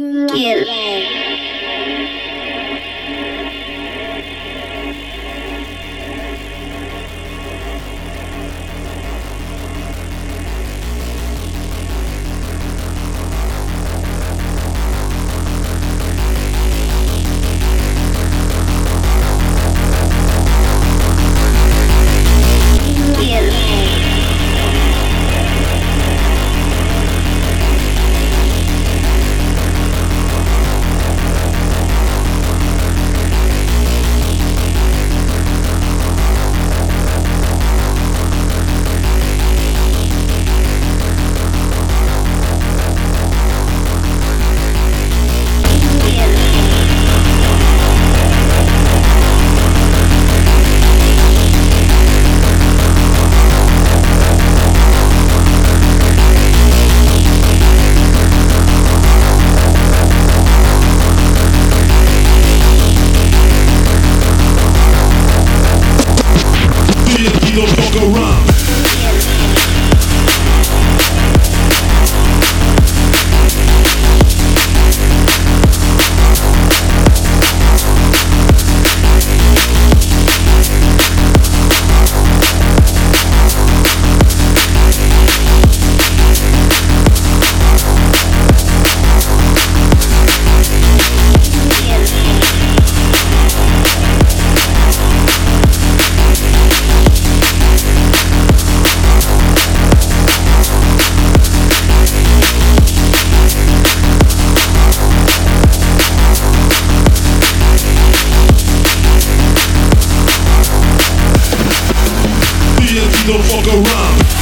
Kill. don't fuck around.